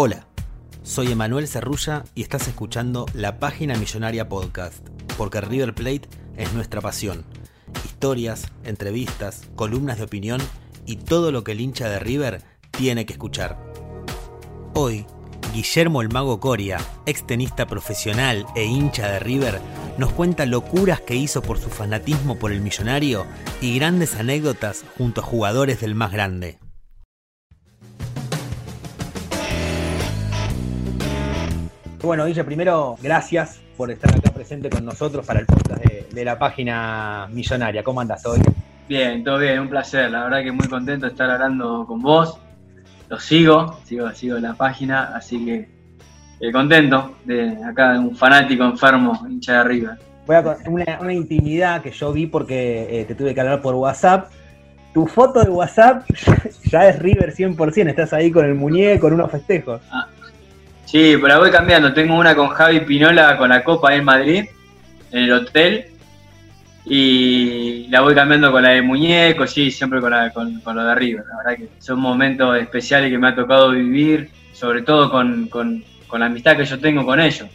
Hola, soy Emanuel Cerrulla y estás escuchando La Página Millonaria Podcast, porque River Plate es nuestra pasión. Historias, entrevistas, columnas de opinión y todo lo que el hincha de River tiene que escuchar. Hoy, Guillermo el Mago Coria, ex tenista profesional e hincha de River, nos cuenta locuras que hizo por su fanatismo por el millonario y grandes anécdotas junto a jugadores del más grande. Bueno, Guille, primero, gracias por estar acá presente con nosotros para el podcast de, la página millonaria. ¿Cómo andas hoy? Bien, todo bien, un placer. La verdad que muy contento de estar hablando con vos. Lo sigo, sigo, sigo la página, así que eh, contento de acá un fanático enfermo, hincha de arriba. Voy a una, una intimidad que yo vi porque eh, te tuve que hablar por WhatsApp. Tu foto de WhatsApp ya es River 100%, estás ahí con el muñeco, con unos festejos. Ah, Sí, pero la voy cambiando. Tengo una con Javi Pinola con la Copa en Madrid, en el hotel. Y la voy cambiando con la de muñeco, sí, siempre con, lo de arriba. La verdad que son momentos especiales que me ha tocado vivir, sobre todo con, la amistad que yo tengo con ellos.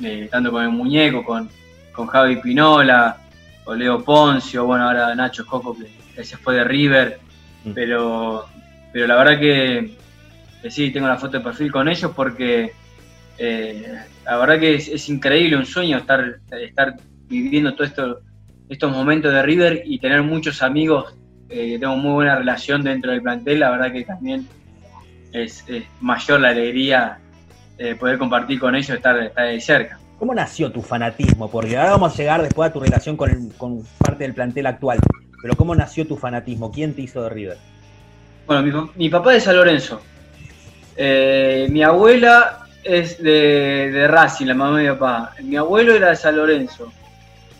Eh, tanto con el muñeco, con, con Javi Pinola, o Leo Poncio, bueno, ahora Nacho Coco que, se fue de River. Mm. Pero, pero la verdad que sí, tengo la foto de perfil con ellos porque eh, la verdad que es, increíble, un sueño estar, estar viviendo todos esto, estos momentos de River y tener muchos amigos, eh, tengo muy buena relación dentro del plantel, la verdad que también es, mayor la alegría de poder compartir con ellos, estar, estar de cerca. ¿Cómo nació tu fanatismo? Porque ahora vamos a llegar después a tu relación con, con parte del plantel actual, pero ¿cómo nació tu fanatismo? ¿Quién te hizo de River? Bueno, mi, mi papá es de San Lorenzo, eh, mi abuela es de, de, Racing, la mamá de mi papá. Mi abuelo era de San Lorenzo.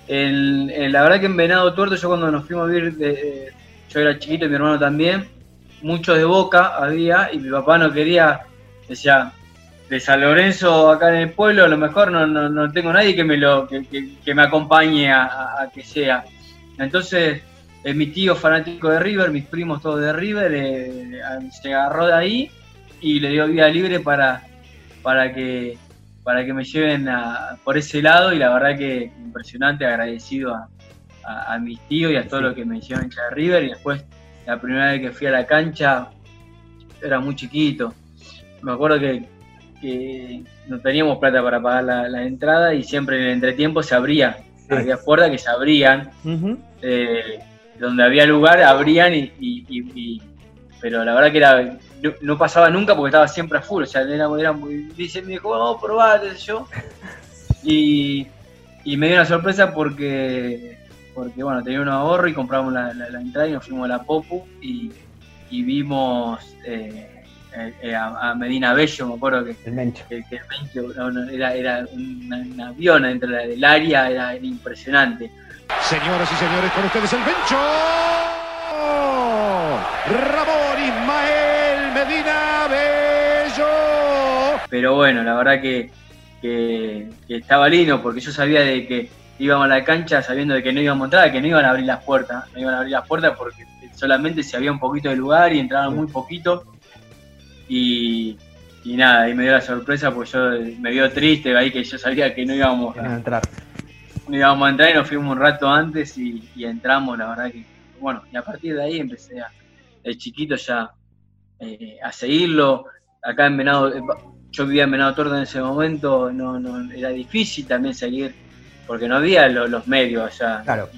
la verdad que en Venado Tuerto, yo cuando nos fuimos a vivir, de, yo era chiquito y mi hermano también, muchos de Boca había y mi papá no quería, decía, de San Lorenzo acá en el pueblo, a lo mejor no, no, tengo nadie que me, lo, que, me acompañe a, que sea. Entonces, eh, mi tío fanático de River, mis primos todos de River, eh, se agarró de ahí y le dio vida libre para, para, que, para que me lleven por ese lado y la verdad que impresionante, agradecido a, a, mis tíos y a todo lo que me hicieron hincha de River y después la primera vez que fui a la cancha era muy chiquito. Me acuerdo que, no teníamos plata para pagar la, entrada y siempre en el entretiempo se abría, había puertas que se abrían, eh, donde había lugar abrían y, pero la verdad que era no, pasaba nunca porque estaba siempre a full, o sea, era, muy... Dice, me dijo, vamos a probar, yo. Y, me dio una sorpresa porque, porque bueno, tenía un ahorro y compramos la, entrada y nos fuimos a la Popu y, vimos eh, eh, a, Medina Bello, me acuerdo que el Mencho, era, era un, avión dentro del área, era, impresionante. Señoras y señores, con ustedes el Mencho. Ramón Ismael. Medina Bello. Pero bueno, la verdad que, estaba lindo porque yo sabía de que íbamos a la cancha sabiendo de que no íbamos a entrar, que no iban a abrir las puertas, no iban a abrir las puertas porque solamente si había un poquito de lugar y entraban muy poquito. Y, nada, y me dio la sorpresa porque yo me dio triste ahí que yo sabía que no íbamos a, entrar. No íbamos a entrar y nos fuimos un rato antes y, entramos, la verdad que, bueno, y a partir de ahí empecé a, el chiquito ya eh, a seguirlo. Acá en Venado, eh, yo vivía en Venado Torta en ese momento, no, no, era difícil también seguir, porque no había lo- los medios allá. Claro.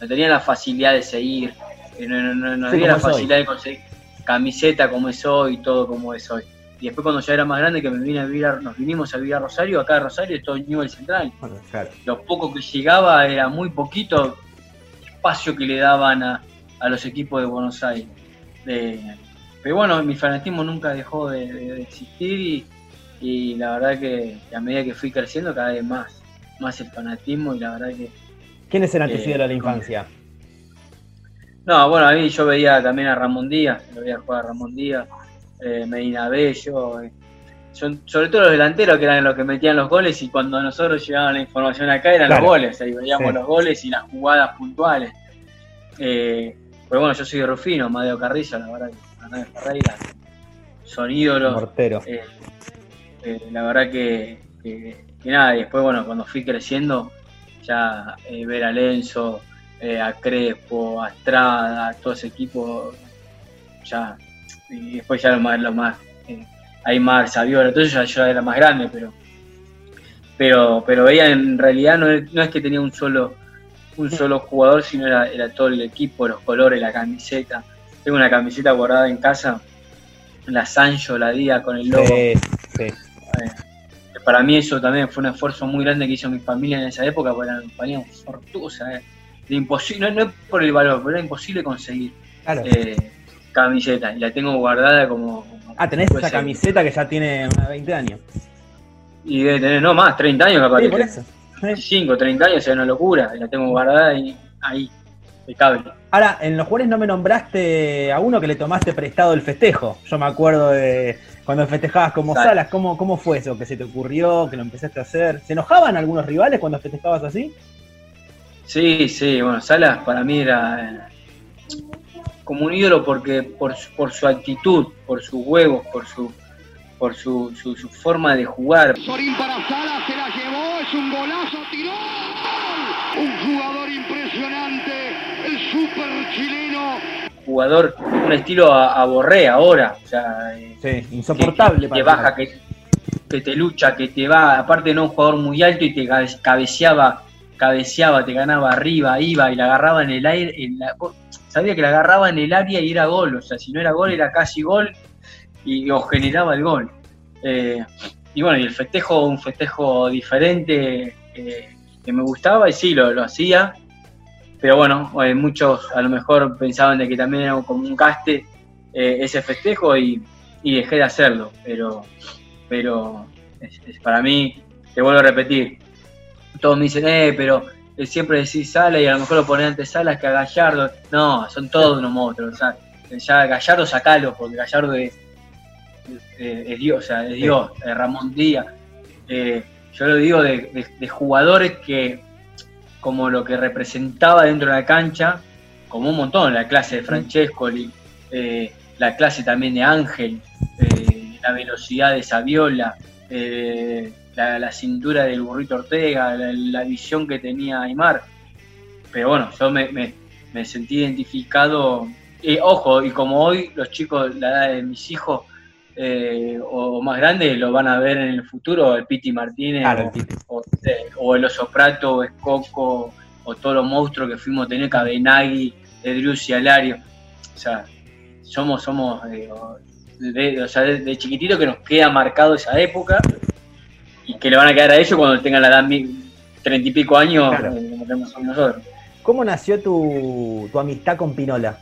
No tenía la facilidad de seguir, eh, no, no- no- no Sí, había la hoy. facilidad de conseguir camiseta como es hoy, todo como es hoy. Y después cuando ya era más grande que me vine a vivir a- nos vinimos a vivir a Rosario, acá a Rosario es todo Newell Central. Bueno, claro. Lo poco que llegaba era muy poquito espacio que le daban a, a los equipos de Buenos Aires. De- pero bueno, mi fanatismo nunca dejó de, de- de existir y, y la verdad que, a medida que fui creciendo cada vez más, más el fanatismo y la verdad que... ¿Quiénes eran tus Eh, ídolos de la infancia? No, bueno, a mí yo veía también a Ramón Díaz, lo veía jugar a Ramón Díaz, eh, Medina Bello, eh, son- sobre todo los delanteros que eran los que metían los goles y cuando nosotros llegaban la información acá eran Claro. los goles, ahí veíamos Sí. los goles y las jugadas puntuales. Eh, pero bueno, yo soy de Rufino, Madeo Carrillo, la verdad que Fernández Ferreira, son ídolos. Mortero. Eh, eh, la verdad que, que- que nada, y después, bueno, cuando fui creciendo, ya eh, ver a Lenzo, a Crespo, a Estrada, a todo ese equipo, ya, y después ya lo más, lo más Aymar, Saviola, eso ya yo era más grande, pero pero pero veía en realidad no es, no es que tenía un solo un solo jugador, sino era, era todo el equipo, los colores, la camiseta. Tengo una camiseta guardada en casa, la Sancho, la Día con el logo. Sí, sí. Eh, para mí eso también fue un esfuerzo muy grande que hizo mi familia en esa época, porque eran valían fortuosas, eh. Imposible, no, no es por el valor, pero era imposible conseguir Claro. eh, camiseta. Y la tengo guardada como. como ah, tenés esa ser. camiseta que ya tiene unos 20 años. Y debe tener, no más, 30 años capaz. Sí, por eso. Sí. 25, 30 años, es una locura. y La tengo guardada y ahí, impecable. Ahora, en los jugadores no me nombraste a uno que le tomaste prestado el festejo. Yo me acuerdo de cuando festejabas como Claro. Salas. ¿Cómo, ¿Cómo fue eso? ¿Que se te ocurrió? ¿Que lo empezaste a hacer? ¿Se enojaban algunos rivales cuando festejabas así? Sí, sí, bueno, Salas para mí era eh, como un ídolo porque por su, por su actitud, por sus huevos, por su por su, su, su forma de jugar. Sorín para Sala, se la llevó, es un golazo, tiró. Un jugador impresionante, super chileno. Jugador, un estilo a, a Borré ahora, o sea, eh, Sí, que, insoportable que te para baja, que, que te lucha, que te va, aparte no un jugador muy alto y te cabe- cabeceaba, cabeceaba, te ganaba arriba, iba y la agarraba en el aire, en la- sabía que la agarraba en el área y era gol, o sea, si no era gol era casi gol y o generaba el gol. Eh, y bueno, y el festejo, un festejo diferente eh, que me gustaba y sí, lo, lo hacía, pero bueno, eh, muchos a lo mejor pensaban de que también era como un gaste eh, ese festejo y, y dejé de hacerlo, pero, pero es- es para mí, te vuelvo a repetir, todos me dicen, eh, pero eh, siempre decís Sala y a lo mejor lo ponés antes Salas que a Gallardo, no, son todos unos monstruos, o sea, ya Gallardo sacalo, porque Gallardo es, es- es Dios, o sea, es Dios, Ramón Díaz, eh, yo lo digo de, de- de jugadores que, como lo que representaba dentro de la cancha, como un montón, la clase de Francescoli, eh, la clase también de Ángel, eh, la velocidad de Saviola, eh, la, cintura del burrito Ortega, la, visión que tenía Aymar. Pero bueno, yo me, me- sentí identificado. Ojo, y como hoy los chicos, la edad de mis hijos eh, o, o más grandes, lo van a ver en el futuro, el Piti Martínez Claro, o- el Piti. o, eh, o el Oso Prato, o Escoco, o todos los monstruos que fuimos a tener, Cabenagui, Edrius Alario. O sea, somos, somos eh, de, o sea, de, de chiquitito que nos queda marcado esa época y que le van a quedar a ellos cuando tengan la edad treinta y pico años Claro. eh, como tenemos nosotros. ¿Cómo nació tu, tu amistad con Pinola?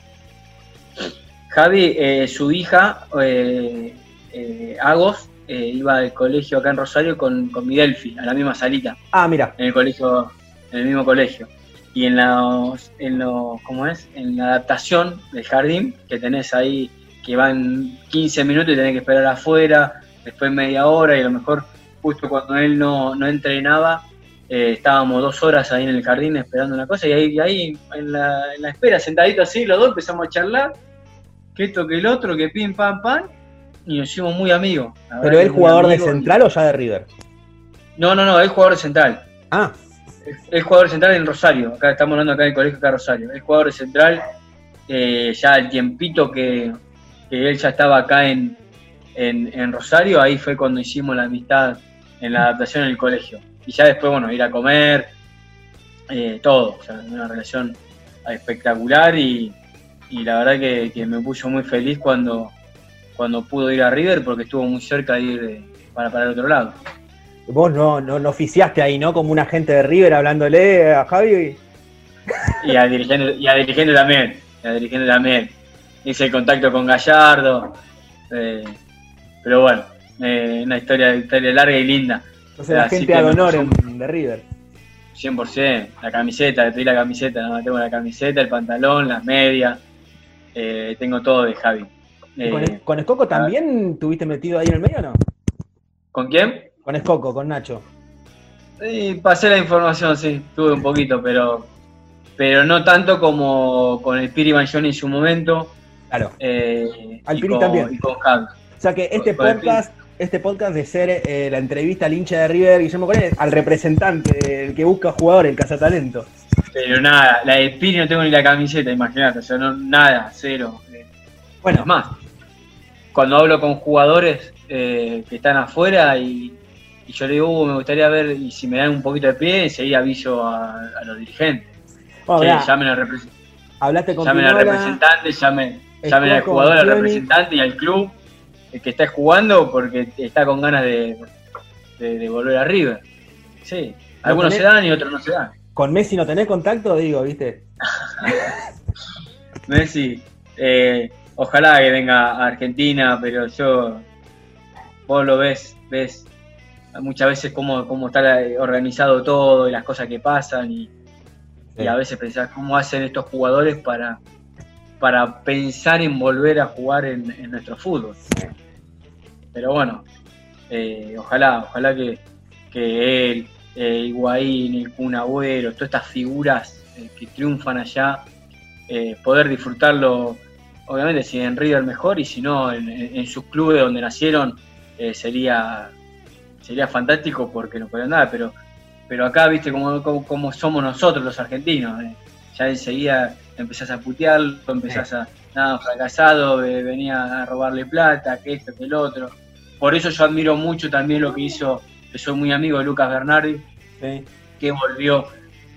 Javi, eh, su hija, eh, eh, Agos, eh, iba al colegio acá en Rosario con, con mi Delphi, a la misma salita. Ah, mira. en el colegio, en el mismo colegio. Y en los, en los, ¿cómo es? En la adaptación del jardín, que tenés ahí, que van 15 minutos y tenés que esperar afuera, después media hora, y a lo mejor justo cuando él no, no entrenaba, eh, estábamos dos horas ahí en el jardín esperando una cosa, y ahí, y ahí en, la, en la espera, sentaditos así, los dos empezamos a charlar, que esto, que el otro, que pim, pam, pam, y nos hicimos muy amigos. La ¿Pero él jugador de y- central o ya de River? No, no, no, es jugador de central. Ah, Es jugador central en Rosario, acá estamos hablando acá del colegio acá de Rosario. Es jugador central, eh, ya el tiempito que, que él ya estaba acá en, en, Rosario, ahí fue cuando hicimos la amistad en la adaptación en el colegio. Y ya después, bueno, ir a comer, eh, todo, o sea, una relación espectacular y, la verdad que, me puso muy feliz cuando, cuando pudo ir a River porque estuvo muy cerca de ir para, para el otro lado. Vos no, no, oficiaste ahí, ¿no? Como un agente de River hablándole a Javi. Y, a dirigente, y a dirigente también, y a dirigente también. Hice el contacto con Gallardo. Eh, pero bueno, eh, una historia, historia larga y linda. Entonces la gente de honor en, de River. 100%, la camiseta, le pedí la camiseta, ¿no? tengo la camiseta, el pantalón, las medias, eh, tengo todo de Javi. Con, con Escoco también tuviste metido ahí en el medio o no? ¿Con quién? Con Escoco, con Nacho. Sí, pasé la información, sí, tuve un poquito, pero pero no tanto como con el Piri Banjoni en su momento. Claro. Eh, Al Piri también. o sea que este podcast, este podcast de ser eh, la entrevista al hincha de River, Guillermo Correa, al representante, el que busca jugador, el cazatalento. Pero nada, la de Piri no tengo ni la camiseta, imagínate, o sea, no, nada, cero. Bueno. Es más, cuando hablo con jugadores eh, que están afuera y, yo le digo, uh, me gustaría ver, y si me dan un poquito de pie, enseguida aviso a los dirigentes llamen al, Hablaste con llamen al representante, llamen, llamen al jugador, al representante y al club el que está jugando porque está con ganas de, de, volver a River. Sí, algunos se dan y otros no se dan. ¿Con Messi no tenés contacto? Digo, ¿viste? Messi, eh, ojalá que venga a Argentina, pero yo, vos lo ves, ves muchas veces cómo, cómo está organizado todo y las cosas que pasan y, y a veces pensás cómo hacen estos jugadores para, para pensar en volver a jugar en, nuestro fútbol. Pero bueno, eh, ojalá, ojalá que, él, eh, Higuaín, el Kun Agüero, todas estas figuras eh, que triunfan allá, eh, poder disfrutarlo, obviamente si en River mejor y si no en, sus clubes donde nacieron, sería, sería fantástico porque no pueden nada, pero pero acá, viste, como, somos nosotros los argentinos. Eh. Ya enseguida empezás a putearlo, empezás a, nada, fracasado, venía a robarle plata, que esto, que el otro. Por eso yo admiro mucho también lo que hizo, que soy muy amigo de Lucas Bernardi, que volvió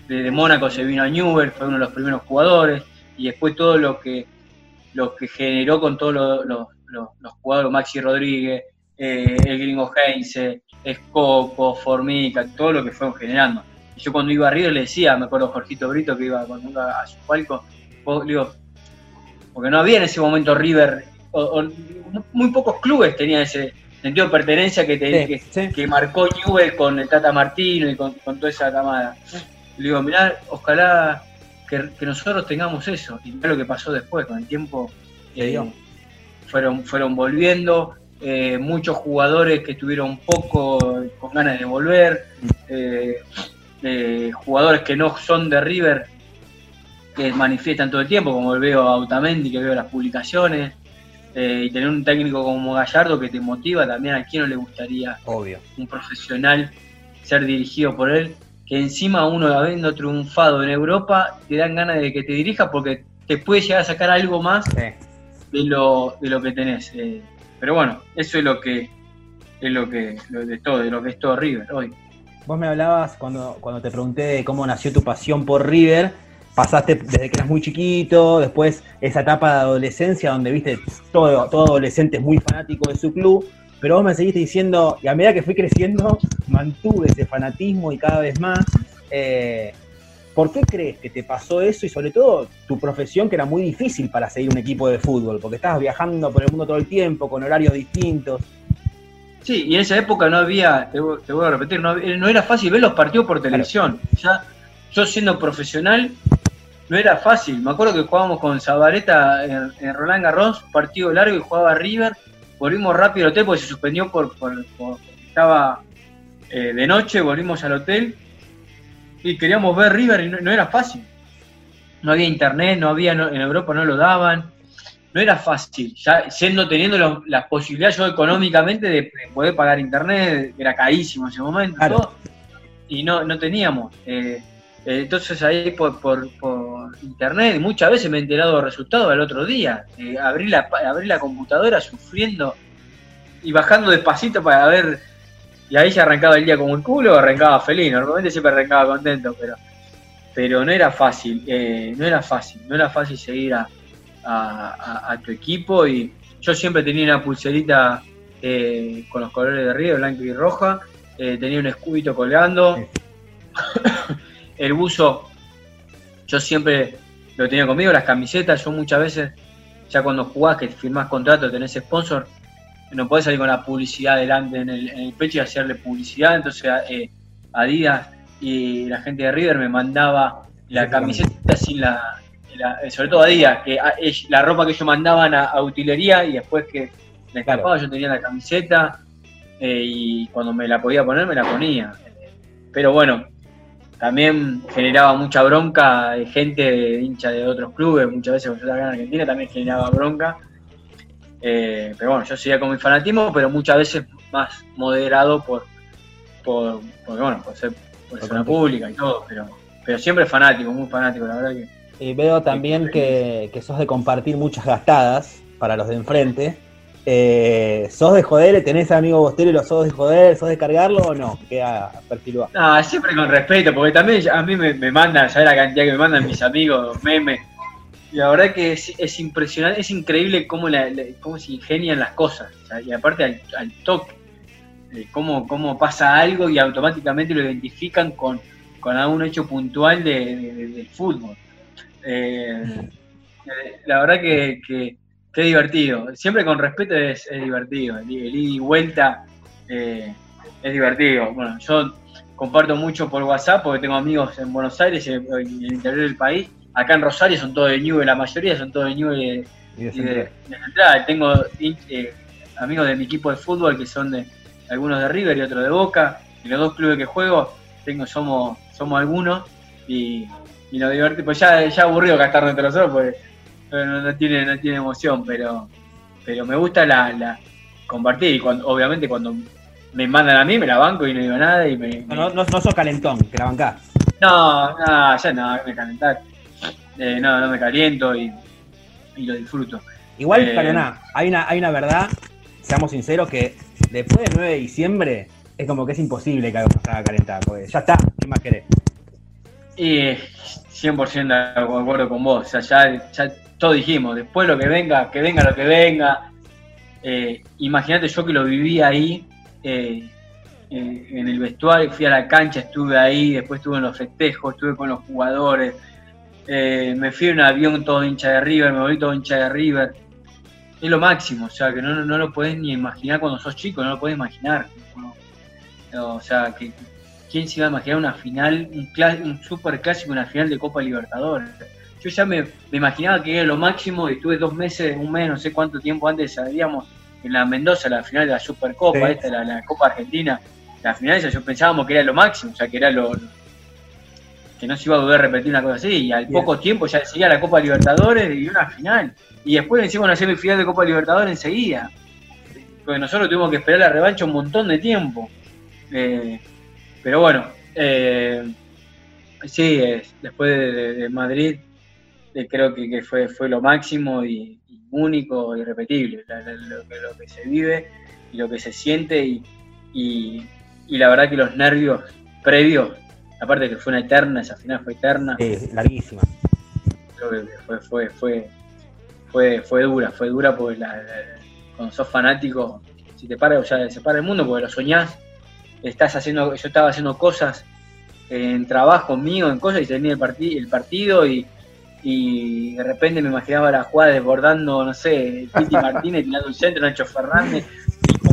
desde Mónaco, se vino a Newell, fue uno de los primeros jugadores, y después todo lo que, lo que generó con todos los, jugadores, Maxi Rodríguez, eh, el gringo Heinze, Escoco, Formica, todo lo que fueron generando. Y yo cuando iba a River le decía, me acuerdo Jorgito Brito que iba cuando iba a su palco, digo, porque no había en ese momento River, o, muy pocos clubes tenían ese sentido de pertenencia que, te, que, marcó Newell con el Tata Martino y con, toda esa camada. Le digo, mirá, ojalá que, nosotros tengamos eso. Y mirá lo que pasó después, con el tiempo eh, fueron, fueron volviendo, eh, muchos jugadores que estuvieron poco con ganas de volver, eh, eh, jugadores que no son de River, que manifiestan todo el tiempo, como veo a Autamendi, que veo las publicaciones, y tener un técnico como Gallardo que te motiva también a quien no le gustaría Obvio. un profesional ser dirigido por él, que encima uno habiendo triunfado en Europa, te dan ganas de que te dirija porque te puede llegar a sacar algo más de, lo, de lo que tenés. Pero bueno, eso es lo que es lo que de todo, de lo que es todo River hoy. Vos me hablabas cuando, cuando te pregunté cómo nació tu pasión por River, pasaste desde que eras muy chiquito, después esa etapa de adolescencia donde viste todo, todo adolescente es muy fanático de su club, pero vos me seguiste diciendo, y a medida que fui creciendo, mantuve ese fanatismo y cada vez más. Eh, ¿Por qué crees que te pasó eso y sobre todo tu profesión que era muy difícil para seguir un equipo de fútbol? Porque estabas viajando por el mundo todo el tiempo, con horarios distintos. Sí, y en esa época no había, te, voy a repetir, no, era fácil ver los partidos por televisión. Ya, yo siendo profesional, no era fácil. Me acuerdo que jugábamos con Zabaleta en, Roland Garros, partido largo y jugaba River. Volvimos rápido al hotel porque se suspendió por, por, estaba eh, de noche, volvimos al hotel y queríamos ver River y no, era fácil. No había internet, no había, en Europa no lo daban, no era fácil. Ya siendo teniendo las posibilidades yo económicamente de, poder pagar internet, era carísimo en ese momento, y no, no teníamos. Eh, eh, entonces ahí por, por, por, internet, muchas veces me he enterado de resultados al otro día. Eh, abrí, la, abrí la computadora sufriendo y bajando despacito para ver. Y ahí ya arrancaba el día como el culo o arrancaba feliz. Normalmente siempre arrancaba contento, pero, pero no era fácil. Eh, no era fácil. No era fácil seguir a, a, tu equipo. Y yo siempre tenía una pulserita eh, con los colores de Río, blanco y roja. tenía un escudito colgando. el buzo, yo siempre lo tenía conmigo, las camisetas, yo muchas veces, ya cuando jugás, que firmás contrato, tenés sponsor, no podés salir con la publicidad delante en el, pecho y hacerle publicidad, entonces eh, Adidas y la gente de River me mandaba la camiseta sin la, sobre todo Adidas, que la ropa que ellos mandaban a, utilería y después que me escapaba yo tenía la camiseta eh, y cuando me la podía poner me la ponía. Pero bueno, también generaba mucha bronca de gente de hincha de otros clubes, muchas veces estaba en Argentina también generaba bronca. Eh, pero bueno, yo seguía con mi fanatismo, pero muchas veces más moderado por, por, bueno, por ser persona pública y todo, pero, pero siempre fanático, muy fanático, la verdad que. Y veo también que, que sos de compartir muchas gastadas para los de enfrente. Eh, ¿Sos de joder? ¿Tenés amigo Bostero y los sos de joder? ¿Sos de cargarlo o no? Queda perfil No, siempre con respeto, porque también a mí me, mandan, ¿sabes la cantidad que me mandan mis amigos, memes? Y la verdad que es, impresionante, es increíble cómo, cómo se ingenian las cosas. Y aparte al, toque, cómo, cómo pasa algo y automáticamente lo identifican con, con algún hecho puntual del fútbol. Eh, eh, la verdad que Qué divertido. Siempre con respeto es, divertido. El, ida y vuelta eh, es divertido. Bueno, yo comparto mucho por WhatsApp porque tengo amigos en Buenos Aires y en, el interior del país. Acá en Rosario son todos de Newell, la mayoría son todos de Newell y de, Central. Tengo eh, amigos de mi equipo de fútbol que son de algunos de River y otros de Boca. Y los dos clubes que juego, tengo somos somos algunos y, y nos divertimos. Pues ya, ya aburrido gastar entre nosotros, pues no, tiene, no tiene emoción, pero, pero me gusta la, compartir. Y cuando, obviamente cuando me mandan a mí, me la banco y no digo nada. Y me, no, no, no, sos calentón, que la bancás. No, no, ya no, me calentar. Eh, no, no me caliento y, lo disfruto. Igual, eh, hay una, hay una verdad, seamos sinceros, que después del 9 de diciembre es como que es imposible que algo haga calentar, porque ya está, ¿qué más querés? Y 100% de acuerdo con vos, o sea, ya, ya todos dijimos, después lo que venga, que venga lo que venga. Eh, Imagínate yo que lo viví ahí, eh, en el vestuario, fui a la cancha, estuve ahí, después estuve en los festejos, estuve con los jugadores, eh, me fui en un avión todo hincha de River, me volví todo hincha de River. Es lo máximo, o sea, que no, lo podés ni imaginar cuando sos chico, no lo podés imaginar. o sea, que quién se iba a imaginar una final, un super clásico, una final de Copa Libertadores yo ya me, imaginaba que era lo máximo y estuve dos meses, un mes, no sé cuánto tiempo antes sabíamos en la Mendoza, la final de la Supercopa, esta, la, la, Copa Argentina, la final esa, yo pensábamos que era lo máximo, o sea, que era lo, que no se iba a poder repetir una cosa así, y al poco tiempo ya seguía la Copa Libertadores y una final, y después encima una semifinal de Copa Libertadores enseguida, porque nosotros tuvimos que esperar la revancha un montón de tiempo, eh, pero bueno, eh, sí, después de Madrid creo que, fue, fue lo máximo y, único y irrepetible, lo, que se vive y lo que se siente y, la verdad que los nervios previos, aparte que fue una eterna, esa final fue eterna. larguísima. Creo que fue, fue, fue, fue, fue dura, fue dura porque cuando sos fanático, si te para, o sea, se para el mundo porque lo soñás, estás haciendo, yo estaba haciendo cosas en trabajo mío, en cosas, y tenía el, el partido y, y de repente me imaginaba la jugada desbordando, no sé, Titi Martínez tirando un centro, Nacho Fernández,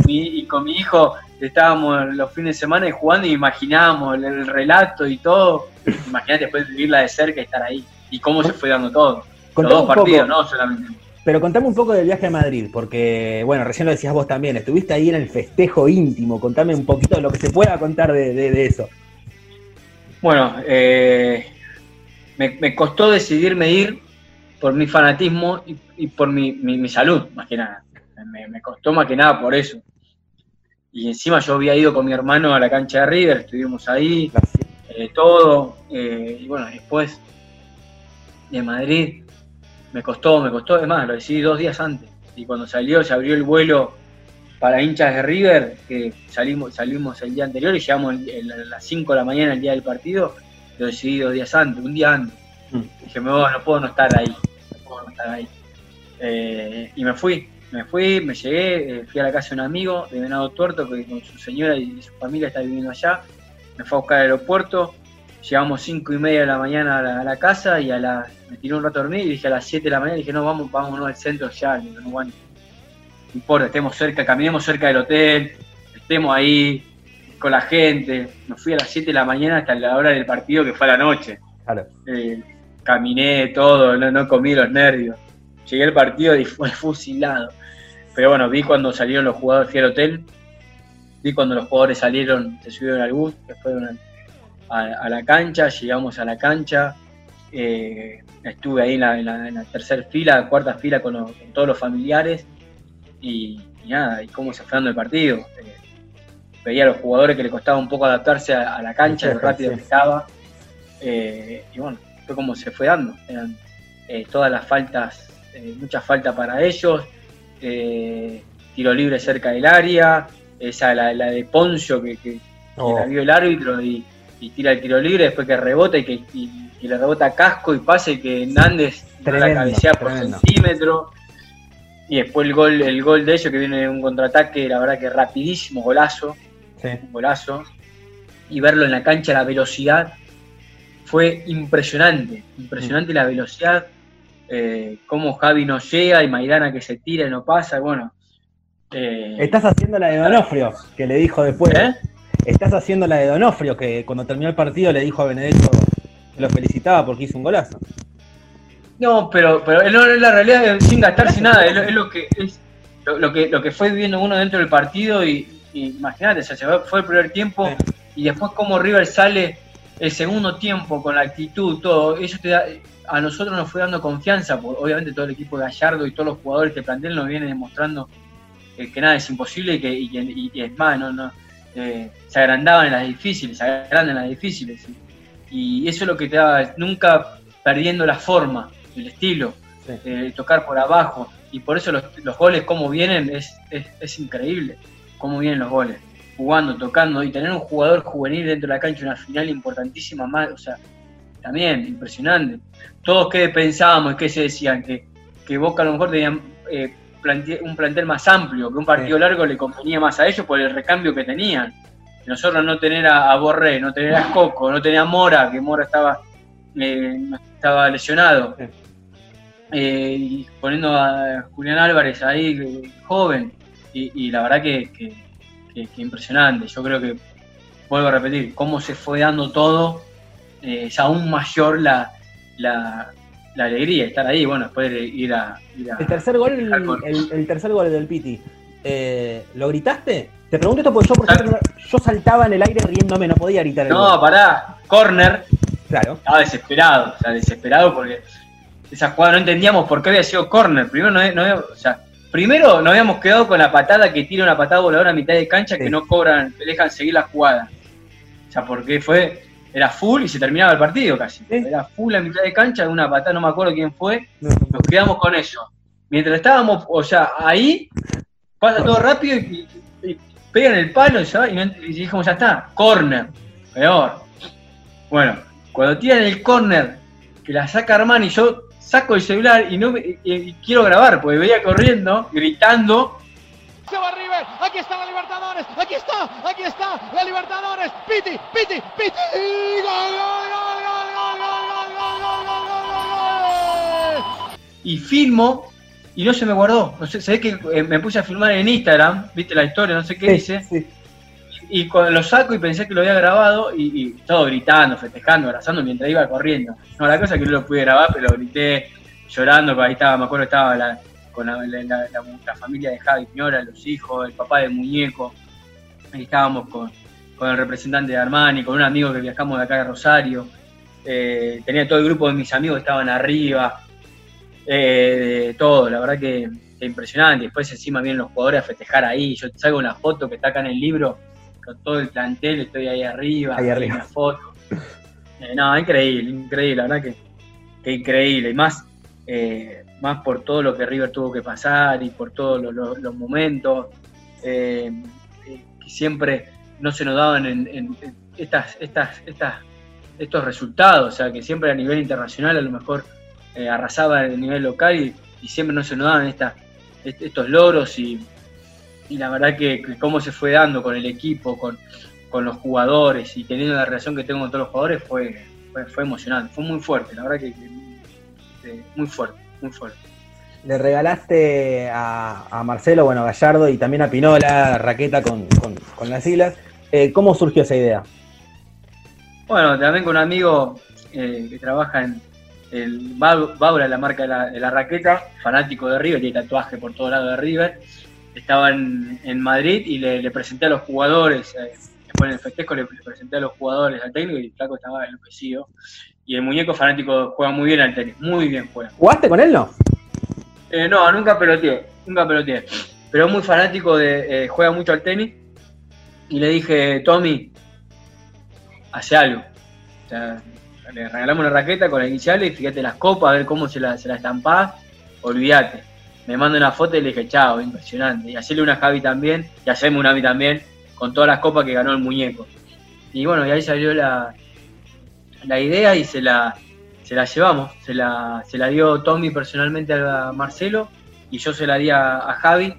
y con, mi, hijo estábamos los fines de semana jugando y imaginábamos el, relato y todo. Imagínate después vivirla de cerca y estar ahí. Y cómo se fue dando todo. Los dos partidos, no solamente. Pero contame un poco del viaje a Madrid, porque, bueno, recién lo decías vos también, estuviste ahí en el festejo íntimo, contame un poquito de lo que se pueda contar de, de eso. Bueno, eh, me, costó decidirme ir por mi fanatismo y, por mi, salud, más que nada. Me, costó más que nada por eso. Y encima yo había ido con mi hermano a la cancha de River, estuvimos ahí, eh, todo. Eh, y bueno, después de Madrid, me costó, me costó, además, lo decidí dos días antes. Y cuando salió, se abrió el vuelo para hinchas de River, que salimos, salimos el día anterior y llegamos a las 5 de la mañana el día del partido, lo decidí dos días antes, un día antes. Mm. Dije, no puedo no estar ahí, no puedo no estar ahí. Eh, y me fui, me fui, me llegué, eh, fui a la casa de un amigo de Venado Tuerto, que con su señora y su familia está viviendo allá, me fue a buscar al aeropuerto, llegamos cinco y media de la mañana a la, casa y a la, me tiré un rato a dormir y dije a las 7 de la mañana, dije, no, vamos, vámonos al centro ya, no, no, no importa, estemos cerca, caminemos cerca del hotel, estemos ahí con la gente, me fui a las 7 de la mañana hasta la hora del partido que fue a la noche. Eh, caminé todo, no, no comí los nervios. Llegué al partido y fue fusilado. Pero bueno, vi cuando salieron los jugadores, fui al hotel, vi cuando los jugadores salieron, se subieron al bus, después a, la cancha, llegamos a la cancha, eh, estuve ahí en la, tercera fila, cuarta fila con, todos los familiares y, nada, y cómo se fue dando el partido. Eh, veía a los jugadores que le costaba un poco adaptarse a, la cancha, lo rápido que estaba. Eh, y bueno, fue como se fue dando. Eran todas las faltas, muchas faltas para ellos, eh, tiro libre cerca del área, esa la, de Poncio que, que, oh. la vio el árbitro y, tira el tiro libre, después que rebota y que le rebota casco y pase que Nández la cabecea por centímetro. Y después el gol, el gol de ellos que viene de un contraataque, la verdad que rapidísimo, golazo. Golazo. Y verlo en la cancha, la velocidad, fue impresionante. Impresionante la velocidad eh, cómo Javi no llega y Maidana que se tira y no pasa, bueno. Eh, Estás haciendo la de Donofrio, que le dijo después. ¿Eh? Estás haciendo la de Donofrio, que cuando terminó el partido le dijo a Benedetto que lo felicitaba porque hizo un golazo. No, pero, pero no, la realidad sin gastarse nada, es, lo, que es lo, que lo que fue viviendo uno dentro del partido y, imagínate, se fue el primer tiempo y después como River sale el segundo tiempo con la actitud, todo, eso te da, a nosotros nos fue dando confianza, obviamente todo el equipo de Gallardo y todos los jugadores que plantel nos vienen demostrando que, nada es imposible y que, y, es más, no, eh, se agrandaban en las difíciles, se agrandan en las difíciles. Y eso es lo que te da, nunca perdiendo la forma, el estilo, eh, tocar por abajo. Y por eso los, goles, como vienen, es, es, increíble, cómo vienen los goles. Jugando, tocando y tener un jugador juvenil dentro de la cancha, una final importantísima más, o sea, también impresionante. Todos que pensábamos y que se decían que, que Boca a lo mejor tenía eh, un plantel más amplio, que un partido largo le convenía más a ellos por el recambio que tenían. Nosotros no tener a, Borré, no tener a Escoco, no tener a Mora, que Mora estaba, eh, estaba lesionado. Eh, y poniendo a Julián Álvarez ahí, joven. Y, la verdad que, que, impresionante. Yo creo que, vuelvo a repetir, cómo se fue dando todo eh, es aún mayor la, la, alegría de estar ahí, bueno, después de ir a... el, tercer gol, el, tercer gol del Piti, eh, ¿lo gritaste? Te pregunto esto porque yo, por ejemplo, yo saltaba en el aire riéndome, no podía gritar. El no, pará, corner. Claro. Estaba desesperado, o sea, desesperado porque esa jugada no entendíamos por qué había sido corner. Primero no, no o sea, primero nos habíamos quedado con la patada que tira una patada voladora a mitad de cancha que no cobran, dejan seguir la jugada. O sea, porque fue era full y se terminaba el partido casi. Era full a mitad de cancha, una patada, no me acuerdo quién fue. Nos quedamos con eso. Mientras estábamos, o sea, ahí, pasa todo rápido y, pegan el palo y, dijimos, ya está, corner. Peor. Bueno, cuando tiran el corner, que la saca Armani, yo saco el celular y no y quiero grabar, porque veía corriendo, gritando, se va River, aquí está la Libertadores, aquí está, aquí está la Libertadores, Piti, Piti, Piti, Y filmo y no se me guardó, no sé, se ve que me puse a filmar en Instagram, viste la historia, no sé qué dice, y lo saco y pensé que lo había grabado y, todo gritando, festejando, abrazando mientras iba corriendo. No, la cosa es que no lo pude grabar, pero grité llorando, porque ahí estaba, me acuerdo estaba la, con la, familia de Javi Piñora, los hijos, el papá de Muñeco. Ahí estábamos con, el representante de Armani, con un amigo que viajamos de acá de Rosario. Eh, tenía todo el grupo de mis amigos que estaban arriba. Eh, todo, la verdad que, impresionante. Después encima vienen los jugadores a festejar ahí. Yo salgo una foto que está acá en el libro con todo el plantel, estoy ahí arriba, ahí arriba. una foto. Eh, no, increíble, increíble, la verdad que increíble, y más, más por todo lo que River tuvo que pasar y por todos los momentos, que siempre no se nos daban en, estas, estas, estas, estos resultados, o sea, que siempre a nivel internacional a lo mejor arrasaba el nivel local y, siempre no se nos daban estas, estos logros y, y la verdad que, cómo se fue dando con el equipo, con, los jugadores y teniendo la relación que tengo con todos los jugadores fue, fue, emocionante, fue muy fuerte, la verdad que, muy fuerte, muy fuerte. Le regalaste a, Marcelo, bueno, Gallardo y también a Pinola, raqueta con, las islas. Eh, ¿Cómo surgió esa idea? Bueno, también con un amigo eh, que trabaja en el Baura, la marca de la, raqueta, fanático de River, tiene tatuaje por todo lado de River estaba en, Madrid y le, presenté a los jugadores, eh, después en el festejo le, presenté a los jugadores al técnico y el flaco estaba enloquecido. Y el muñeco fanático juega muy bien al tenis, muy bien juega. ¿Jugaste con él no? Eh, no, nunca peloteé, nunca peloteé. Pero muy fanático de, eh, juega mucho al tenis. Y le dije, Tommy, hace algo. O sea, le regalamos una raqueta con las iniciales y fíjate las copas, a ver cómo se la, se la estampás, olvídate me manda una foto y le dije, chao, impresionante. Y hacerle una a Javi también, y hacerme una a mí también, con todas las copas que ganó el muñeco. Y bueno, y ahí salió la, la idea y se la, se la llevamos. Se la, se la dio Tommy personalmente a Marcelo y yo se la di a, Javi.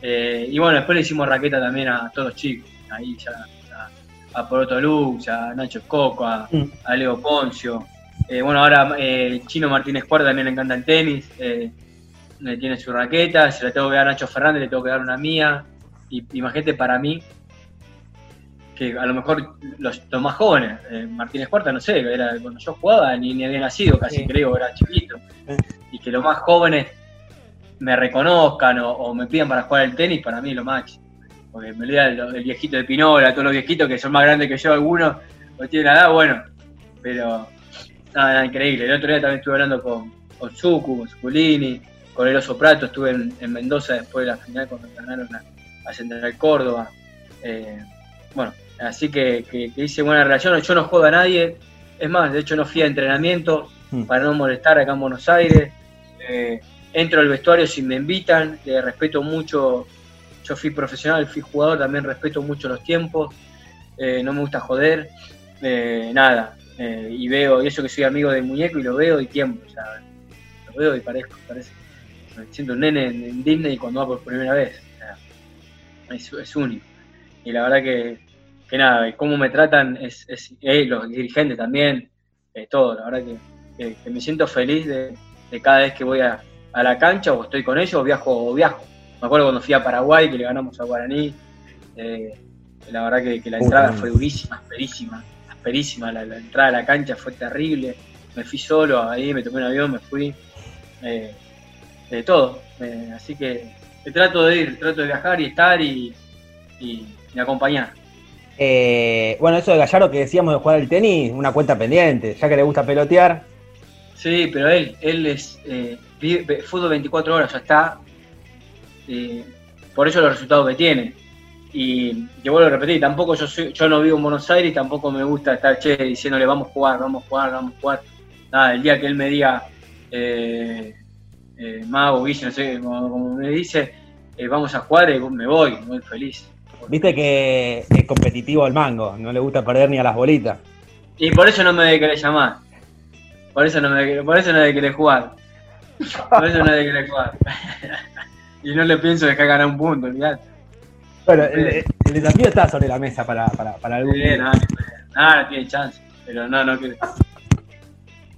Eh, y bueno, después le hicimos raqueta también a todos los chicos. Ahí ya a, Poroto Luz, a Nacho Escoco, a, mm. Leo Poncio. Eh, bueno, ahora eh, Chino Martínez Cuarta también le encanta el tenis tiene su raqueta, se la tengo que dar a Nacho Fernández, le tengo que dar una mía. Y imagínate para mí, que a lo mejor los, más jóvenes, eh, Martínez Cuarta, no sé, era cuando yo jugaba, ni, ni había nacido casi, creo, era chiquito. Y que los más jóvenes me reconozcan o, me pidan para jugar el tenis, para mí es lo máximo. Porque me olvida el, viejito de Pinola, todos los viejitos que son más grandes que yo, algunos, no tienen nada, bueno. Pero, nada, increíble. El otro día también estuve hablando con, con Zucu, con Zuculini, con el Oso Prato, estuve en, Mendoza después de la final cuando ganaron a, Central Córdoba. Eh, bueno, así que, hice buena relación. Yo no juego a nadie, es más, de hecho no fui a entrenamiento hmm. para no molestar acá en Buenos Aires. Eh, entro al vestuario si me invitan, le respeto mucho. Yo fui profesional, fui jugador, también respeto mucho los tiempos. Eh, no me gusta joder, nada. y veo, y eso que soy amigo del muñeco y lo veo y tiempo, lo veo y parezco, parece me siento un nene en, Disney cuando va por primera vez. es, único. Y la verdad que, que nada, cómo me tratan es, eh, los dirigentes también, eh, todo. La verdad que, me siento feliz de, cada vez que voy a, la cancha o estoy con ellos o viajo o viajo. Me acuerdo cuando fui a Paraguay que le ganamos a Guaraní. Eh, la verdad que, la entrada fue durísima, asperísima, asperísima. La, entrada a la cancha fue terrible. Me fui solo ahí, me tomé un avión, me fui de todo. Eh, así que, trato de ir, trato de viajar y estar y, y, acompañar. Eh, bueno, eso de Gallardo que decíamos de jugar al tenis, una cuenta pendiente, ya que le gusta pelotear. Sí, pero él, él es eh, fútbol 24 horas, ya está. por eso los resultados que tiene. Y yo vuelvo a repetir, tampoco yo soy, yo no vivo en Buenos Aires y tampoco me gusta estar che diciéndole vamos a jugar, vamos a jugar, vamos a jugar. Nada, el día que él me diga eh, Mago, Guille, no sé, como, me dice, eh, vamos a jugar, y me voy, muy feliz. Viste que es competitivo el mango, no le gusta perder ni a las bolitas. Y por eso no me querer llamar. Por eso no me por eso no debe querer jugar. Por eso no debe querer jugar. y no le pienso dejar ganar un punto, Bueno, el, desafío está sobre la mesa para, para, para algún. Sí, no, no, tiene chance. Pero no, no quiere.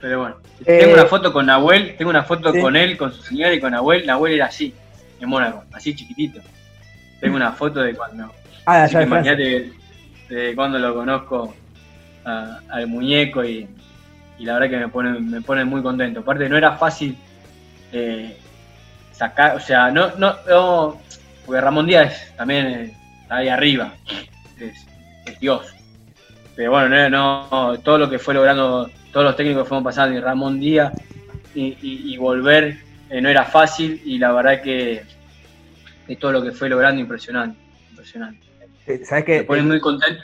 Pero bueno, tengo una eh, foto con Nahuel, tengo una foto con él, con su señora y con Nahuel. Nahuel era así, en Mónaco, así chiquitito. Tengo una foto de cuando. Ah, ya imagínate de, cuando lo conozco al muñeco y, la verdad que me pone, me pone muy contento. Aparte, no era fácil eh, sacar, o sea, no, no, porque Ramón Díaz también está ahí arriba, es, Dios. Pero bueno, no, todo lo que fue logrando todos los técnicos que fuimos pasando y Ramón Díaz y, volver eh, no era fácil y la verdad que, todo lo que fue logrando impresionante, impresionante. ¿Sabes qué? Me pone muy contento,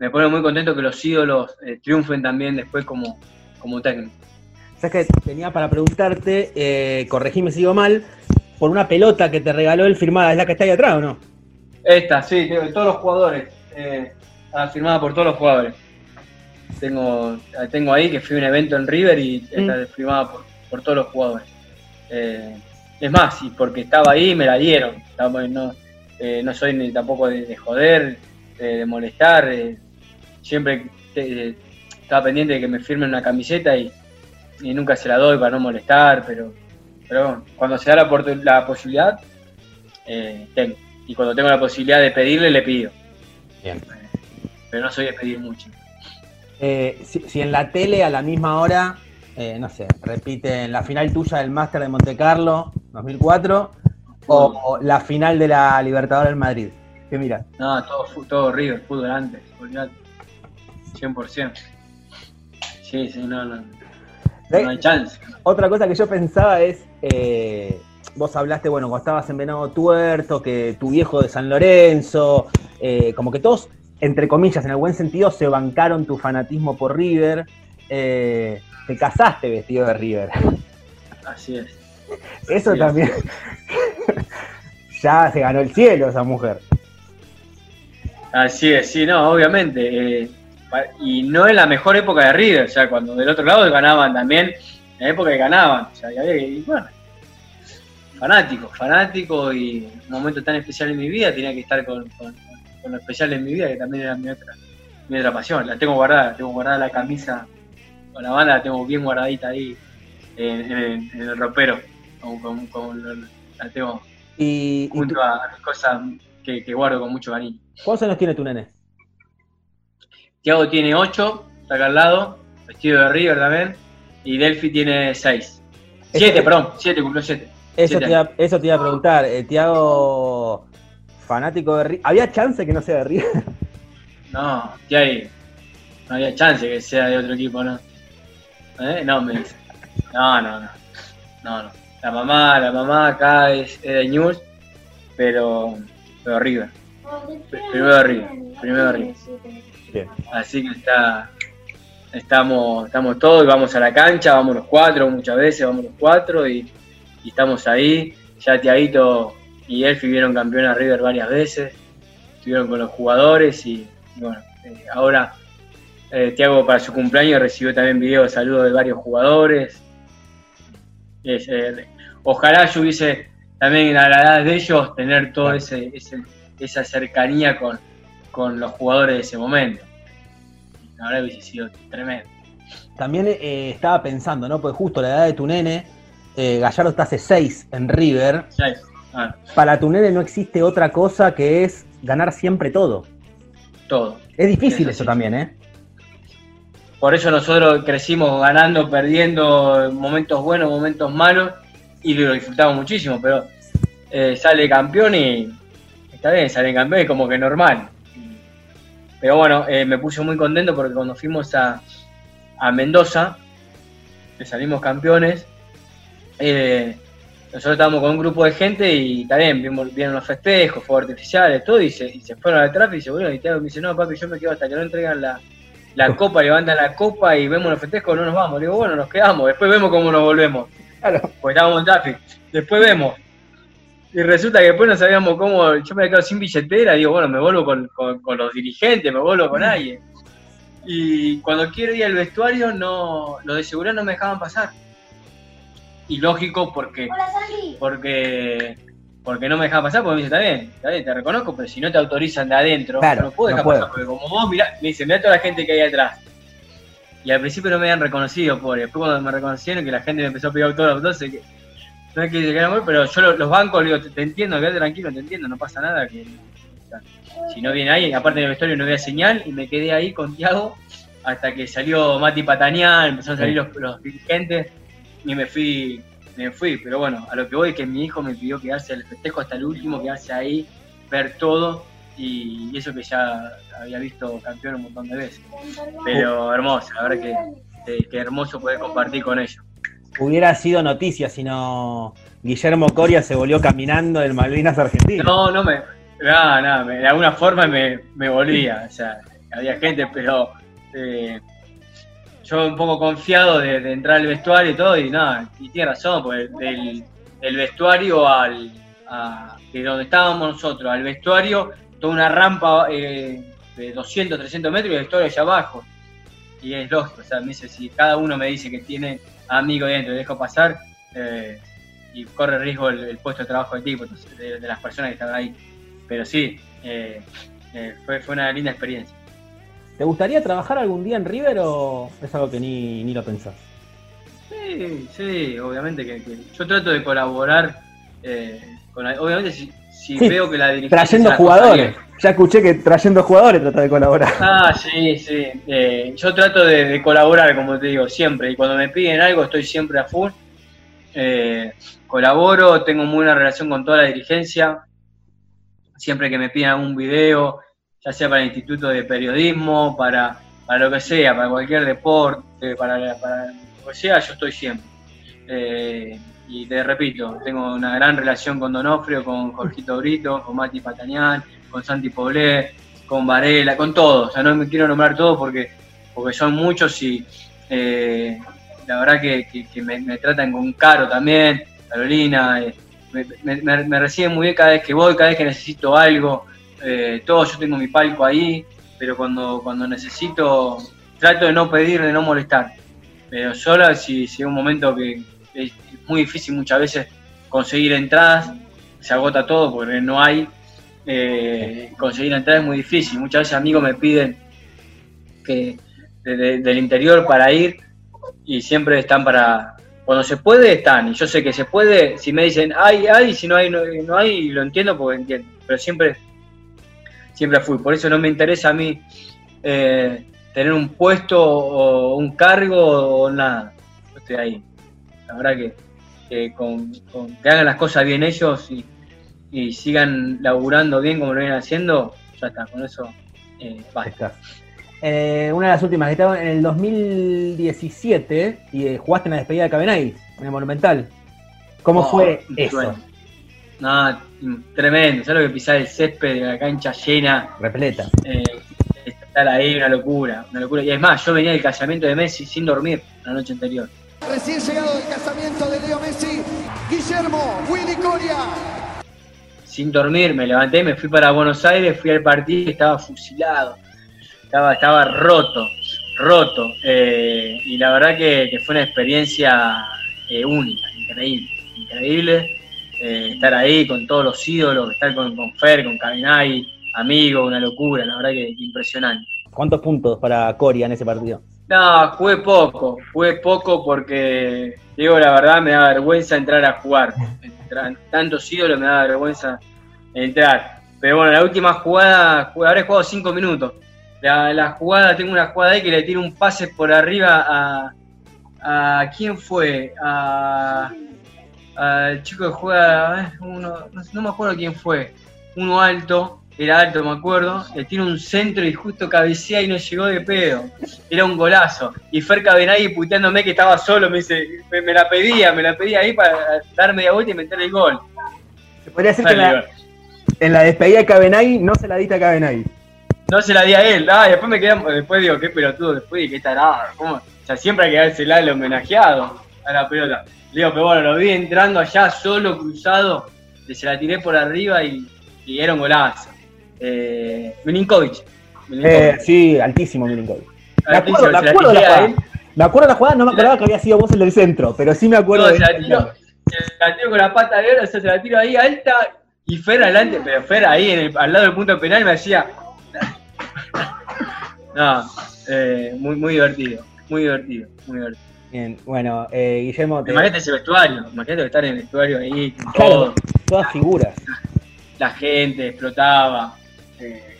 me pone muy contento que los ídolos eh, triunfen también después como, como técnico. sabes que tenía para preguntarte, eh, corregime si digo mal, por una pelota que te regaló él firmada, ¿es la que está ahí atrás o no? Esta, sí, de todos los jugadores. Eh, está firmada por todos los jugadores. Tengo, tengo ahí que fui a un evento en River y está firmada por, por todos los jugadores. Eh, es más, y porque estaba ahí me la dieron. No, eh, no soy ni tampoco de, de joder, de, de molestar. eh, siempre eh, estaba pendiente de que me firmen una camiseta y, y nunca se la doy para no molestar, pero, pero bueno, cuando se da la, la posibilidad, eh, tengo. Y cuando tengo la posibilidad de pedirle, le pido. Bien. Pero no soy de pedir mucho. Eh, si, si en la tele a la misma hora, eh, no sé, repiten la final tuya del Máster de Monte Carlo 2004 o, o la final de la Libertadores del Madrid. ¿Qué mira? No, todo, todo River, fútbol antes, olvidate. 100%. Sí, sí, no, no. No hay chance. Otra cosa que yo pensaba es, eh, vos hablaste, bueno, cuando estabas en Venado Tuerto, que tu viejo de San Lorenzo, eh, como que todos, entre comillas, en el buen sentido, se bancaron tu fanatismo por River. Eh, te casaste vestido de River. Así es. Eso también. ya se ganó el cielo esa mujer. Así es, sí, no, obviamente. eh, y no en la mejor época de River, o sea, cuando del otro lado ganaban también, en la época que ganaban. O sea, y había que- y bueno, fanático, fanático y un momento tan especial en mi vida tenía que estar con, con- con lo especial en mi vida, que también era mi otra, mi otra pasión. La tengo guardada, tengo guardada la camisa con la banda, la tengo bien guardadita ahí en, en el, en el ropero, con, con- con- la tengo Y, y junto tú- a mis cosas que, que guardo con mucho cariño. ¿Cuántos años tiene tu nene? Tiago tiene 8, está acá al lado, vestido de River también. Y Delphi tiene 6. 7, Eso- perdón, 7, cumplió 7. Eso te, iba, eso te iba a preguntar. Eh, Tiago, fanático de River. ¿Había chance que no sea de River? No, Tiago, no había chance que sea de otro equipo, ¿no? ¿Eh? No, me dice. No, no, no. No, no. La mamá, la mamá acá es, es de News, pero, pero River. Primero de River, primero de River. Bien. Así que está, estamos, estamos todos, vamos a la cancha, vamos los cuatro, muchas veces vamos los cuatro y, y estamos ahí. Ya Tiaguito y Elfi vieron campeón a River varias veces, estuvieron con los jugadores y, y bueno, eh, ahora eh, Tiago para su cumpleaños recibió también videos de saludos de varios jugadores. Es, eh, ojalá yo hubiese también a la edad de ellos tener toda ese, ese- esa cercanía con, con los jugadores de ese momento. La verdad hubiese sido tremendo. También eh, estaba pensando, ¿no? Porque justo la edad de tu nene, eh, Gallardo está hace 6 en River. Es, ah, Para tu nene no existe otra cosa que es ganar siempre todo. todo. Es difícil Eso también, ¿eh? Por eso nosotros crecimos ganando, perdiendo, momentos buenos, momentos malos, y lo disfrutamos muchísimo, pero eh, sale campeón y está bien, sale campeón y como que normal. Pero bueno, eh, me puse muy contento porque cuando fuimos a, a Mendoza, que salimos campeones, eh, nosotros estábamos con un grupo de gente y también vimos, vieron los festejos, fuegos artificiales, todo, y se, y se fueron al trap y dice, bueno, y Thiago me dice, no, papi, yo me quedo hasta que no entregan la, la copa, levantan la copa y vemos los festejos, no nos vamos. Le digo, bueno, nos quedamos, después vemos cómo nos volvemos. Claro. Porque estábamos en traffic. Después vemos. Y resulta que después no sabíamos cómo, yo me quedado sin billetera, digo, bueno, me vuelvo con, con- con los dirigentes, me vuelvo con alguien. Y cuando quiero ir al vestuario, no, los de seguridad no me dejaban pasar. Y lógico, porque, porque, porque no me dejaban pasar, porque me dice, está bien, está bien, te reconozco, pero si no te autorizan de adentro, Claro, no puedo no dejar puedo. pasar, porque como vos mirá, me dice, mirá toda la gente que hay atrás. Y al principio no me habían reconocido, pobre. Después cuando me reconocieron, que la gente me empezó a pegar autógrafos, entonces que no es que se morir, pero yo lo- los bancos, le digo, te, te entiendo, quédate tranquilo, te entiendo, no pasa nada. que o sea, Si no viene alguien, aparte en el vestuario no había señal, y me quedé ahí con Tiago hasta que salió Mati Patanián, empezaron a salir los, los dirigentes, y me fui, me fui. Pero bueno, a lo que voy es que mi hijo me pidió quedarse el festejo hasta el último, quedarse ahí, ver todo, y, y eso que ya había visto campeón un montón de veces. Pero hermoso, la verdad que, que- que hermoso poder compartir con ellos. Hubiera sido noticia si no Guillermo Coria se volvió caminando del Malvinas Argentina. No, no me. Nada, nada, me- de alguna forma me, me volvía. O sea, había gente, pero. eh, yo un poco confiado de, entrar al vestuario y todo, y nada, y tiene razón, porque del, vestuario al, a, de donde estábamos nosotros, al vestuario, toda una rampa eh, de 200, 300 metros y el vestuario allá abajo. Y es lógico, o sea, me dice, si cada uno me dice que tiene amigo dentro dejo pasar, eh, y corre riesgo el, puesto de trabajo del tipo, de las personas que están ahí. Pero sí, eh, eh, fue, fue una linda experiencia. ¿Te gustaría trabajar algún día en River o es algo que ni, ni lo pensás? Sí, sí, obviamente que, que yo trato de colaborar. eh, con la- obviamente, si, si Sí, veo que la dirigencia. Trayendo jugadores. bien. Ya escuché que trayendo jugadores trata de colaborar. Ah, sí, sí. eh, yo trato de, de colaborar, como te digo, siempre. Y cuando me piden algo, estoy siempre a full. Eh, colaboro, tengo muy buena relación con toda la dirigencia. Siempre que me piden algún video, ya sea para el Instituto de Periodismo, para, para lo que sea, para cualquier deporte, para, para lo que sea, yo estoy siempre. Eh, y te repito, tengo una gran relación con Donofrio, con Jorgito Brito, con Mati Patanián, con Santi Poblé, con Varela, con todos. O sea, no me quiero nombrar todos porque, porque son muchos y eh, la verdad que, me, tratan con caro también, Carolina. eh, me reciben muy bien cada vez que voy, cada vez que necesito algo. Eh, todo, yo tengo mi palco ahí, pero cuando, cuando necesito, trato de no pedir, de no molestar. Pero solo si, si hay un momento que es muy difícil muchas veces conseguir entradas, se agota todo porque no hay. eh, conseguir entradas es muy difícil. Muchas veces amigos me piden que de- de- del interior para ir y siempre están para. Cuando se puede, están. Y yo sé que se puede. Si me dicen hay, hay, si no hay, no, no hay, lo entiendo porque entiendo. Pero siempre, siempre fui. Por eso no me interesa a mí eh, tener un puesto o un cargo o nada. Yo estoy ahí. La verdad que, que con, con- que hagan las cosas bien ellos y, y sigan laburando bien como lo vienen haciendo, ya está, con eso eh, basta. Eh, una de las últimas, que estaba en el 2017 y eh, jugaste en la despedida de Cabenay, en el Monumental. ¿Cómo Oh, fue eso? No, tremendo, ¿sabes lo que pisar el césped de la cancha llena? Repleta. eh, estar ahí, una locura, una locura. Y es más, yo venía del casamiento de Messi sin dormir la noche anterior. Recién llegado del casamiento de Leo Messi, Guillermo Willy Coria. sin dormir, me levanté, me fui para Buenos Aires, fui al partido y estaba fusilado. Estaba, estaba roto, roto. Eh, y la verdad que, que fue una experiencia eh, única, increíble, increíble. Eh, estar ahí con todos los ídolos, estar con, con Fer, con Caminay, amigos, una locura, la verdad que, impresionante. ¿Cuántos puntos para Coria en ese partido? No, jugué poco, jugué poco porque, digo la verdad, me da vergüenza entrar a jugar. Entran tantos ídolos me da vergüenza entrar. Pero bueno, la última jugada, habré jugado cinco minutos. La, la jugada, tengo una jugada ahí que le tiro un pase por arriba a. a ¿Quién fue? A. Al chico que juega. eh, Uno, no, no me acuerdo quién fue. Uno alto, era alto, me acuerdo. Le tiro un centro y justo cabecea y no llegó de pedo era un golazo. Y Fer Cabenagui puteándome que estaba solo, me dice, me, me la pedía, me la pedía ahí para dar media vuelta y meter el gol. Se podría decir que en la, en la despedida de Cabenay no se la diste a Cabenay. No se la di a él, ah, y después me quedé, después digo, qué pelotudo, después dije, qué tarado, ¿cómo? O sea, siempre hay que dársela al homenajeado a la pelota. Le digo, pero bueno, lo vi entrando allá solo, cruzado, se la tiré por arriba y, y era un golazo. Eh, Milinkovic. Milinkovic. Eh, sí, altísimo Milinkovic. Me acuerdo, me de la jugada. él. Me acuerdo de la jugada, no me acordaba que había sido vos el del centro, pero sí me acuerdo No, de se la tiro, se la tiro con la pata de oro, o sea, se la tiro ahí alta y Fer adelante, pero Fer ahí en el- al lado del punto penal me hacía. No, eh, muy, muy divertido, muy divertido, muy divertido. Bien, bueno, eh, Guillermo, te- Imagínate ese vestuario, imagínate estar en el vestuario ahí, Claro, todo, todas figuras. la gente explotaba, eh,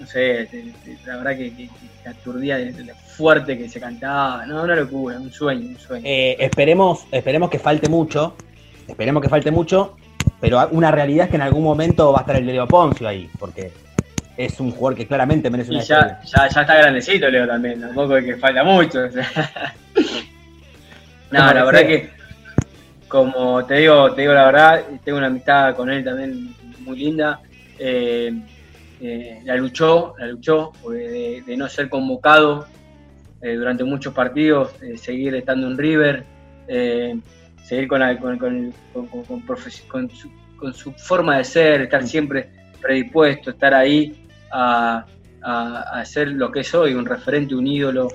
no sé, te- te- la verdad que, que- aturdía de, de lo fuerte que se cantaba, no, una locura, un sueño, un sueño. Eh, esperemos, esperemos que falte mucho, esperemos que falte mucho, pero una realidad es que en algún momento va a estar el Leo Poncio ahí, porque es un jugador que claramente merece Y una ya, estrella. ya, ya está grandecito Leo también, tampoco es que falta mucho. o sea. no, la verdad que como te digo, te digo la verdad, tengo una amistad con él también muy linda. Eh, eh, la luchó, la luchó, de, de no ser convocado eh, durante muchos partidos, seguir estando en River, seguir con, la- con- con- con- su, con su forma de ser, estar siempre predispuesto, estar ahí a, a, a ser lo que es hoy, un referente, un ídolo,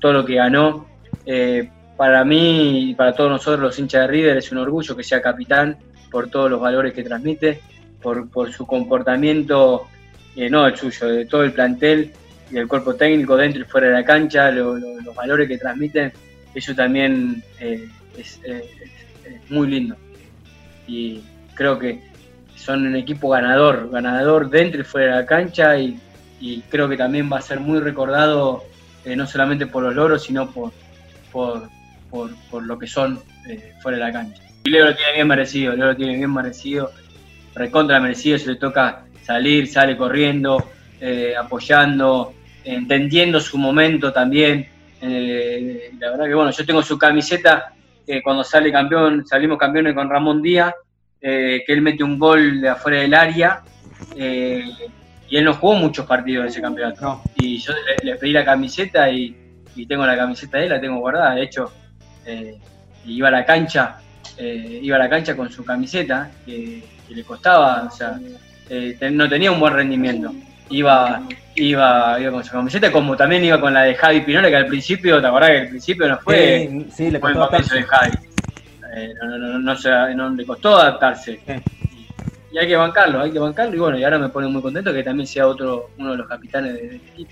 todo lo que ganó. Eh, para mí y para todos nosotros los hinchas de River es un orgullo que sea capitán por todos los valores que transmite, por, su comportamiento, eh, no el suyo, de todo el plantel y del cuerpo técnico dentro y fuera de la cancha, lo- lo- los valores que transmiten, eso también eh, es, eh, es- muy lindo. Y creo que son un equipo ganador, ganador dentro y fuera de la cancha y, creo que también va a ser muy recordado no solamente por los logros, sino por, por, por lo que son eh, fuera de la cancha. Y Leo lo tiene bien merecido, Leo lo tiene bien merecido, recontra merecido, se le toca salir, sale corriendo, eh, apoyando, entendiendo su momento también. Eh, la verdad que bueno, yo tengo su camiseta que cuando sale campeón, salimos campeones con Ramón Díaz, que él mete un gol de afuera del área, y él no jugó muchos partidos en ese campeonato. No. Y yo le, le pedí la camiseta y, y tengo la camiseta de él, la tengo guardada. De hecho, eh, iba a la cancha, eh, iba a la cancha con su camiseta, que, que le costaba, o sea, eh, ten- no tenía un buen rendimiento. Iba, iba, iba con su camiseta, como también iba con la de Javi Pinola, que al principio, ¿te acordás que al principio no fue, Sí, sí, le costó de Javi? Eh, no, no, no, no, se- no le costó adaptarse. Sí. Y hay que bancarlo, hay que bancarlo, y bueno, y ahora me pone muy contento que también sea otro, uno de los capitanes de- del equipo.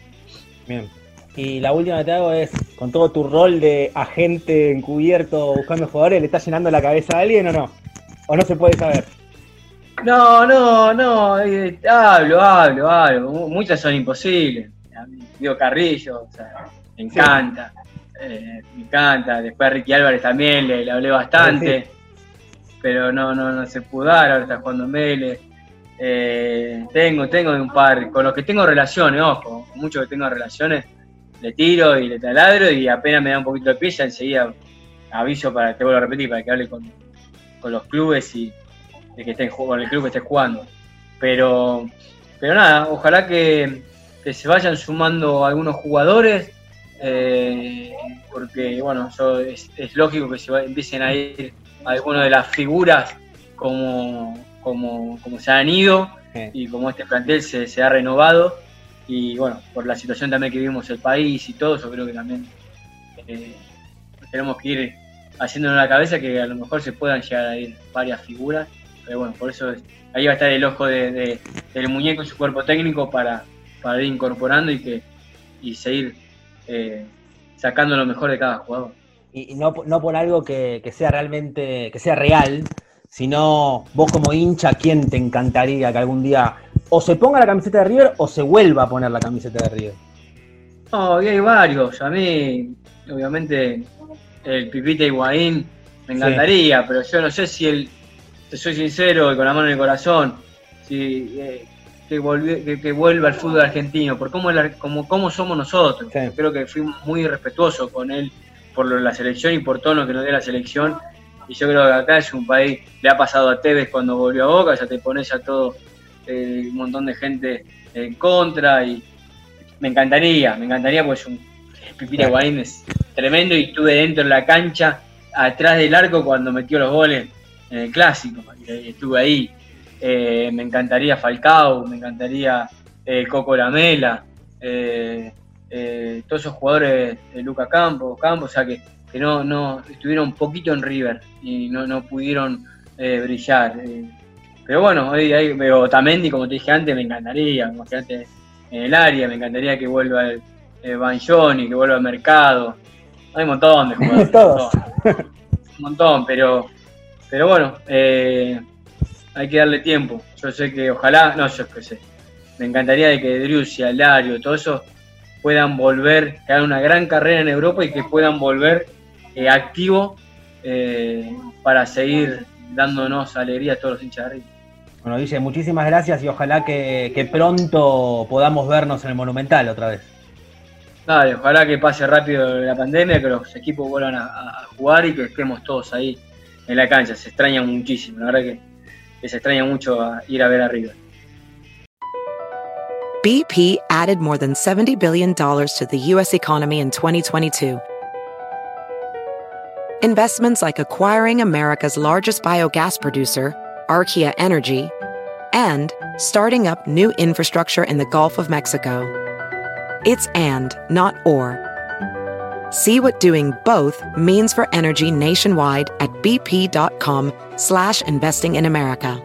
Bien. Y la última que te hago es, con todo tu rol de agente encubierto buscando jugadores, ¿le estás llenando la cabeza a alguien o no? ¿O no se puede saber? No, no, no, eh, hablo, hablo, hablo. Mu- Muchas son imposibles. Diego Carrillo, o sea, me encanta. eh, me encanta. Después a Ricky Álvarez también le, le hablé bastante. Pero no, no, no se pudo dar, ahora está jugando en Vélez. Eh, tengo, tengo de un par, con los que tengo relaciones, ojo, con muchos que tengo relaciones, le tiro y le taladro y apenas me da un poquito de pie, ya enseguida aviso para, te vuelvo a repetir, para que hable con, con los clubes y de que estén jugando, con el club que esté jugando. Pero, pero nada, ojalá que, que se vayan sumando algunos jugadores, eh, porque bueno, yo- es, es lógico que se va- empiecen a ir algunas de las figuras como, como, como se han ido Sí. y como este plantel se, se ha renovado. Y bueno, por la situación también que vivimos el país y todo, yo creo que también eh, tenemos que ir haciéndonos la cabeza que a lo mejor se puedan llegar a ir varias figuras. Pero bueno, por eso es- ahí va a estar el ojo de, de- del muñeco y su cuerpo técnico para, para ir incorporando y que y seguir eh, sacando lo mejor de cada jugador. Y no, no por algo que, que sea realmente, que sea real, sino vos como hincha, ¿quién te encantaría que algún día o se ponga la camiseta de River o se vuelva a poner la camiseta de River? No, y hay varios. A mí, obviamente, el Pipita Higuaín me encantaría, pero yo no sé si él, te soy sincero y con la mano en el corazón, si eh, que, volvi- que, que vuelva al fútbol argentino, por cómo, como, cómo somos nosotros. Sí. Creo que fui muy respetuoso con él por lo la selección y por todo lo que nos dio la selección. Y yo creo que acá es un país, le ha pasado a Tevez cuando volvió a Boca, ya te pones a todo un montón de gente en contra y me encantaría, me encantaría pues un Pipita Claro. Higuaín es tremendo y estuve dentro de la cancha, atrás del arco cuando metió los goles en el clásico, estuve ahí. Eh, me encantaría Falcao, me encantaría eh, Coco Lamela, eh, eh, todos esos jugadores de Luca Campos, Campos, o sea que, que no, no estuvieron un poquito en River y no, no pudieron brillar. Pero bueno, hoy hay veo Otamendi, como te dije antes, me encantaría, imagínate en el área, me encantaría que vuelva el, el Banjoni, que vuelva al mercado. Hay un montón de jugadores. Todos. un montón, un montón, pero, pero bueno, eh, hay que darle tiempo. Yo sé que ojalá, no, yo qué sé, me encantaría de que Driussi, Alario, todo eso puedan volver, que hagan una gran carrera en Europa y que puedan volver eh, activos eh, para seguir dándonos alegría a todos los hinchas de River. Bueno, Guille, muchísimas gracias y ojalá que, que pronto podamos vernos en el Monumental otra vez. Dale, ojalá que pase rápido la pandemia, que los equipos vuelvan a, a jugar y que estemos todos ahí en la cancha. Se extraña muchísimo, la verdad que, que se extraña mucho a ir a ver a River. BP added more than $70 billion to the U.S. economy in 2022. Investments like acquiring America's largest biogas producer, Archaea Energy, and starting up new infrastructure in the Gulf of Mexico. It's and, not or. See what doing both means for energy nationwide at bp.com slash investing in America.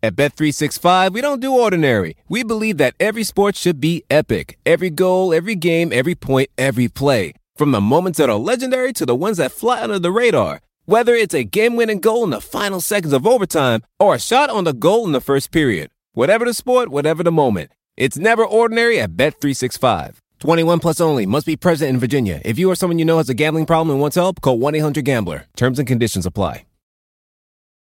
At Bet365, we don't do ordinary. We believe that every sport should be epic. Every goal, every game, every point, every play. From the moments that are legendary to the ones that fly under the radar. Whether it's a game-winning goal in the final seconds of overtime or a shot on the goal in the first period. Whatever the sport, whatever the moment. It's never ordinary at Bet365. 21 plus only. Must be present in Virginia. If you or someone you know has a gambling problem and wants help, call 1-800-GAMBLER. Terms and conditions apply.